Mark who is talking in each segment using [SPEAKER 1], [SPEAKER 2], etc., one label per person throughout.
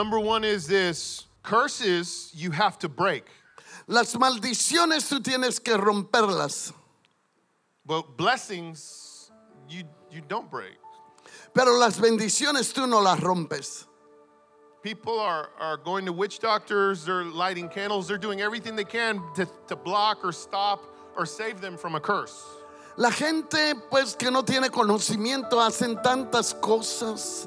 [SPEAKER 1] number one is this curses you have to break,
[SPEAKER 2] Las maldiciones tú tienes que romperlas,
[SPEAKER 1] but blessings you, you don't break.
[SPEAKER 2] pero las bendiciones tú no las rompes.
[SPEAKER 1] People are, are going to witch doctors, they're lighting candles, they're doing everything they can to, to block or stop or save them from a curse.
[SPEAKER 2] La gente pues que no tiene conocimiento hacen tantas cosas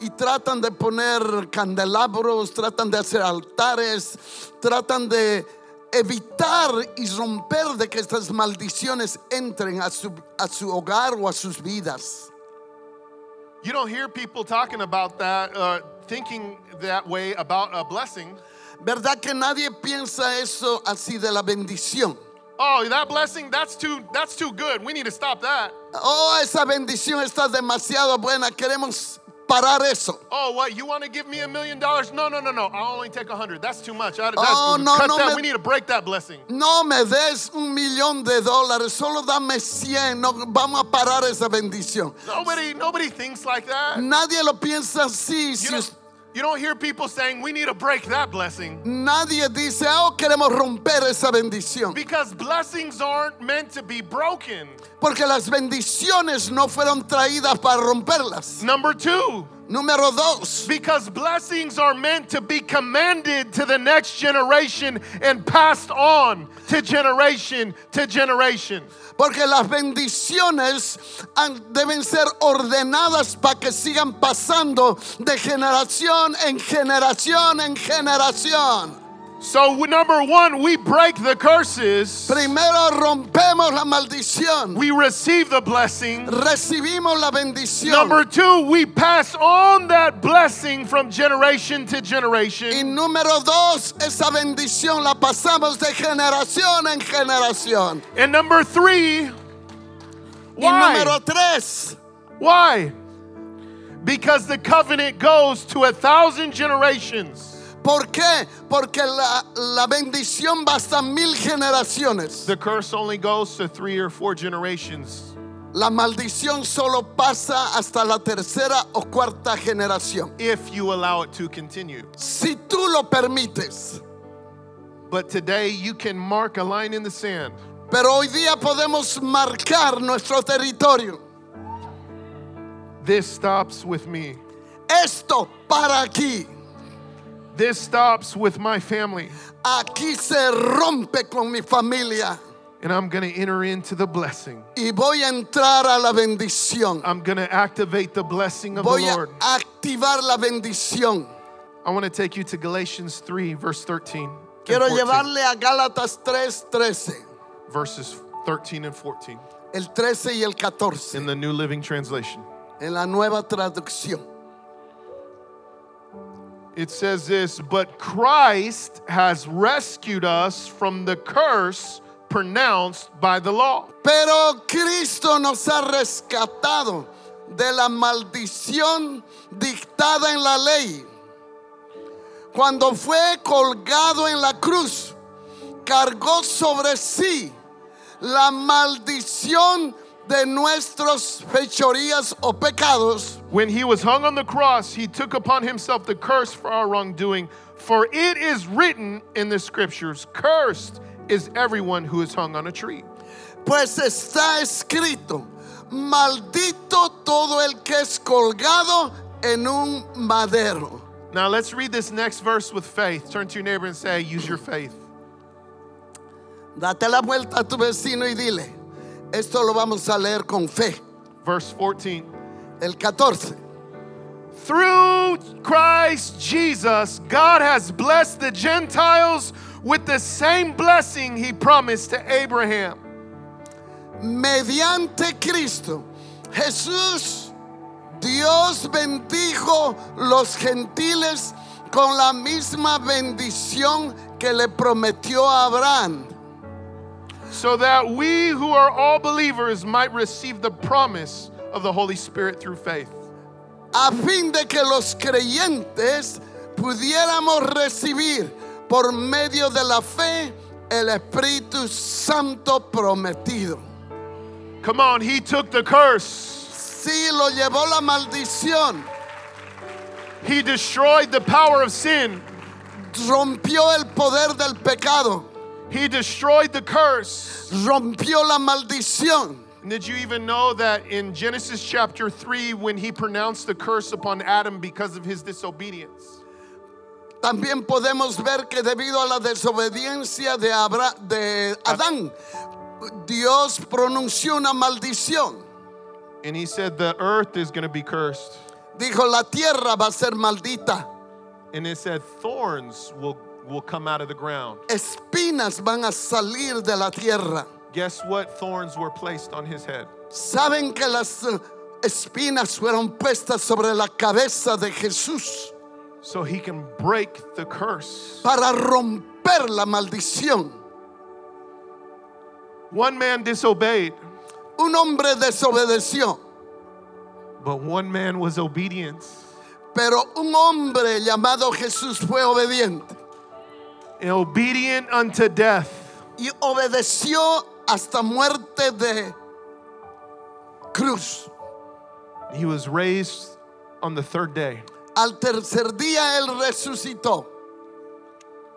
[SPEAKER 2] y tratan de poner candelabros, tratan de hacer altares, tratan de evitar y romper de que estas maldiciones entren a su, a su hogar o a sus vidas.
[SPEAKER 1] You don't hear people talking about that, uh, thinking that way about a blessing.
[SPEAKER 2] ¿Verdad que nadie piensa eso así de la bendición?
[SPEAKER 1] Oh, that blessing, that's too, that's too good. We need to stop that.
[SPEAKER 2] Oh, esa bendición está demasiado buena, queremos parar eso.
[SPEAKER 1] Oh, what? You want to give me a million dollars? No, no, no, no. I'll only take a hundred. That's too much. I, that's,
[SPEAKER 2] Oh, no,
[SPEAKER 1] cut
[SPEAKER 2] no
[SPEAKER 1] that.
[SPEAKER 2] me-
[SPEAKER 1] We need to break that blessing.
[SPEAKER 2] No me des un millón de dólares, solo dame 100, no, vamos a parar esa bendición.
[SPEAKER 1] Nobody, nobody thinks like that.
[SPEAKER 2] Nadie lo piensa así.
[SPEAKER 1] You
[SPEAKER 2] si
[SPEAKER 1] you don't hear people saying we need to break that blessing
[SPEAKER 2] nadie dice, oh, queremos romper esa bendición.
[SPEAKER 1] because blessings aren't meant to be broken.
[SPEAKER 2] Porque las bendiciones no fueron traídas para romperlas.
[SPEAKER 1] Number two,
[SPEAKER 2] Número dos,
[SPEAKER 1] because blessings are meant to be commanded to the next generation and passed on to generation to generation.
[SPEAKER 2] porque las bendiciones deben ser ordenadas para que sigan pasando de generación en generación en generación.
[SPEAKER 1] So, number one, we break the curses,
[SPEAKER 2] Primero rompemos la maldición.
[SPEAKER 1] we receive the blessing.
[SPEAKER 2] recibimos la bendición.
[SPEAKER 1] Number two, we pass on that blessing from generation to
[SPEAKER 2] y
[SPEAKER 1] generation.
[SPEAKER 2] número dos, esa bendición la pasamos de generación en generación.
[SPEAKER 1] And number three, why?
[SPEAKER 2] Y número tres,
[SPEAKER 1] Why? Because the covenant goes to a thousand generations.
[SPEAKER 2] ¿Por qué? Porque la, la bendición va hasta mil generaciones.
[SPEAKER 1] The curse only goes to three or four generations.
[SPEAKER 2] La maldición solo pasa hasta la tercera o cuarta generación.
[SPEAKER 1] if you allow it to continue.
[SPEAKER 2] Si tú lo permites.
[SPEAKER 1] But today you can mark a line in the sand.
[SPEAKER 2] Pero hoy día podemos marcar nuestro territorio.
[SPEAKER 1] This stops with me.
[SPEAKER 2] Esto para aquí.
[SPEAKER 1] This stops with my family.
[SPEAKER 2] Aquí se rompe con mi familia.
[SPEAKER 1] And I'm going to enter into the blessing.
[SPEAKER 2] y voy a entrar a la bendición.
[SPEAKER 1] I'm going to activate the blessing of the
[SPEAKER 2] Voy a
[SPEAKER 1] Lord.
[SPEAKER 2] activar la bendición.
[SPEAKER 1] I want to take you to Galatians 3, verse 13.
[SPEAKER 2] Quiero
[SPEAKER 1] 14.
[SPEAKER 2] llevarle a Gálatas 3:13,
[SPEAKER 1] Verses 13 and 14
[SPEAKER 2] el 13 y el 14
[SPEAKER 1] in the New Living Translation.
[SPEAKER 2] en la nueva traducción.
[SPEAKER 1] It says this, but Christ has rescued us from the curse pronounced by the law.
[SPEAKER 2] Pero Cristo nos ha rescatado de la maldición dictada en la ley. Cuando fue colgado en la cruz, cargó sobre sí la maldición de nuestros fechorías o pecados.
[SPEAKER 1] When he was hung on the cross, he took upon himself the curse for our wrongdoing. For it is written in the scriptures, Cursed is everyone who is hung on a tree.
[SPEAKER 2] Pues está escrito, maldito todo el que es colgado en un madero.
[SPEAKER 1] Now let's read this next verse with faith. Turn to your neighbor and say, Use your faith.
[SPEAKER 2] Date la vuelta a tu vecino y dile, esto lo vamos a leer con fe.
[SPEAKER 1] Verse 14.
[SPEAKER 2] El 14.
[SPEAKER 1] Through Christ Jesus, God has blessed the Gentiles with the same blessing he promised to Abraham.
[SPEAKER 2] Mediante Cristo, Jesús, Dios bendijo los gentiles con la misma bendición que le prometió a Abraham.
[SPEAKER 1] so that we who are all believers might receive the promise of the Holy Spirit through faith.
[SPEAKER 2] a fin de que los creyentes pudiéramos recibir por medio de la fe el Espíritu Santo prometido.
[SPEAKER 1] Come on, he took the curse.
[SPEAKER 2] Sí, lo llevó la maldición.
[SPEAKER 1] He destroyed the power of sin.
[SPEAKER 2] rompió el poder del pecado,
[SPEAKER 1] He destroyed the curse.
[SPEAKER 2] rompió la maldición.
[SPEAKER 1] And did you even know that in Genesis chapter 3, when he pronounced the curse upon Adam because of his disobedience,
[SPEAKER 2] También podemos ver que debido a la desobediencia de, Abra- de Adán, Dios pronunció una maldición.
[SPEAKER 1] and he said the earth is going to be cursed.
[SPEAKER 2] Dijo, la tierra va a ser maldita.
[SPEAKER 1] And it said thorns will, will come out of the ground.
[SPEAKER 2] Espinas van a salir de la tierra.
[SPEAKER 1] Guess what thorns were placed on his head?
[SPEAKER 2] Saben que las eh, espinas fueron puestas sobre la cabeza de Jesús
[SPEAKER 1] So he can break the curse.
[SPEAKER 2] para romper la maldición.
[SPEAKER 1] One man disobeyed,
[SPEAKER 2] Un hombre desobedeció,
[SPEAKER 1] but one man was obedient.
[SPEAKER 2] pero un hombre llamado Jesús fue obediente
[SPEAKER 1] And obedient unto death.
[SPEAKER 2] y obedeció hasta muerte de cruz.
[SPEAKER 1] He was raised on the third day
[SPEAKER 2] Al tercer día él resucitó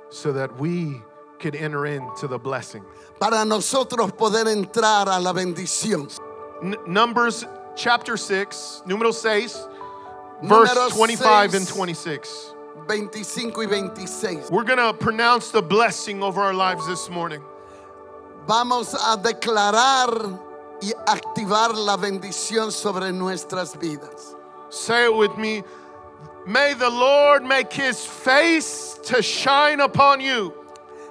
[SPEAKER 1] so that we could enter into the blessing.
[SPEAKER 2] para nosotros poder entrar a la bendición.
[SPEAKER 1] N- Numbers chapter 6, número 6, verse
[SPEAKER 2] Número
[SPEAKER 1] 25
[SPEAKER 2] seis.
[SPEAKER 1] and 26.
[SPEAKER 2] 25 y 26.
[SPEAKER 1] We're going to pronounce the blessing over our lives this morning.
[SPEAKER 2] Vamos a declarar y activar la bendición sobre nuestras vidas.
[SPEAKER 1] Say it with me. May the Lord make his face to shine upon you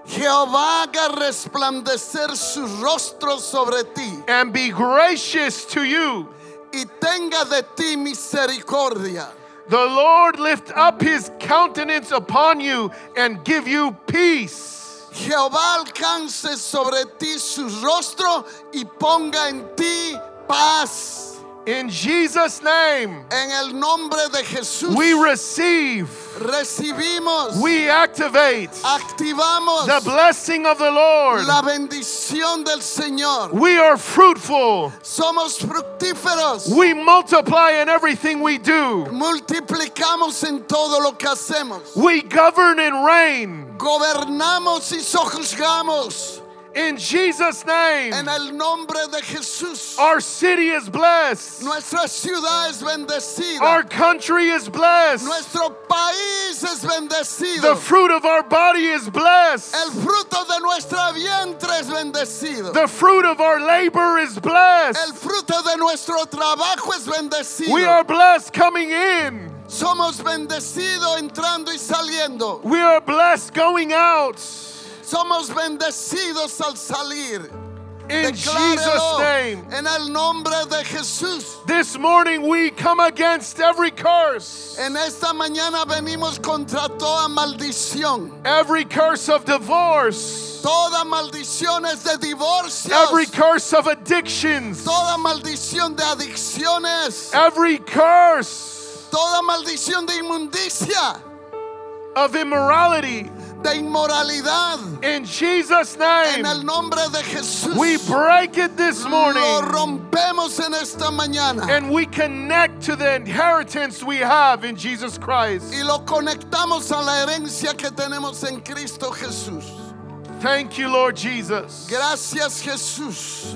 [SPEAKER 2] Jehová haga resplandecer su rostro sobre ti
[SPEAKER 1] and be gracious to you.
[SPEAKER 2] y tenga de ti misericordia.
[SPEAKER 1] The Lord lift up his countenance upon you and give you peace.
[SPEAKER 2] Jehová alcance sobre ti su rostro y ponga en ti paz.
[SPEAKER 1] In Jesus' name,
[SPEAKER 2] En el nombre de Jesús
[SPEAKER 1] we receive,
[SPEAKER 2] recibimos,
[SPEAKER 1] we activate
[SPEAKER 2] activamos
[SPEAKER 1] the blessing of the Lord.
[SPEAKER 2] la bendición del Señor.
[SPEAKER 1] We are fruitful.
[SPEAKER 2] Somos fructíferos.
[SPEAKER 1] We multiply in everything we do.
[SPEAKER 2] Multiplicamos en todo lo que hacemos.
[SPEAKER 1] We govern and reign.
[SPEAKER 2] Gobernamos y sojuzgamos.
[SPEAKER 1] In Jesus' name,
[SPEAKER 2] En el nombre de Jesús.
[SPEAKER 1] our city is blessed.
[SPEAKER 2] Nuestra ciudad es bendecida.
[SPEAKER 1] Our country is blessed.
[SPEAKER 2] Nuestro país es
[SPEAKER 1] The fruit of our body is blessed.
[SPEAKER 2] El fruto de nuestra vientre es bendecido.
[SPEAKER 1] The fruit of our labor is
[SPEAKER 2] El
[SPEAKER 1] blessed.
[SPEAKER 2] fruto de nuestro trabajo es bendecido.
[SPEAKER 1] We are blessed coming in.
[SPEAKER 2] Somos bendecidos entrando y saliendo.
[SPEAKER 1] We are blessed going out.
[SPEAKER 2] Somos bendecidos al salir.
[SPEAKER 1] In Jesus' name.
[SPEAKER 2] en el nombre de Jesús.
[SPEAKER 1] This morning we come against every curse,
[SPEAKER 2] En esta mañana venimos contra toda maldición.
[SPEAKER 1] every curse of divorce,
[SPEAKER 2] Toda maldición es de divorcios.
[SPEAKER 1] every curse of addictions,
[SPEAKER 2] Toda maldición de adicciones.
[SPEAKER 1] every curse
[SPEAKER 2] Toda maldición de inmundicia.
[SPEAKER 1] of immorality.
[SPEAKER 2] De inmoralidad.
[SPEAKER 1] In Jesus' name,
[SPEAKER 2] En el nombre de Jesús.
[SPEAKER 1] we break it this
[SPEAKER 2] Lo
[SPEAKER 1] morning
[SPEAKER 2] rompemos en esta mañana.
[SPEAKER 1] and we connect to the inheritance we have in Jesus Christ.
[SPEAKER 2] y lo conectamos a la herencia que tenemos en Cristo Jesús.
[SPEAKER 1] Thank you, Lord Jesus.
[SPEAKER 2] Gracias Jesús.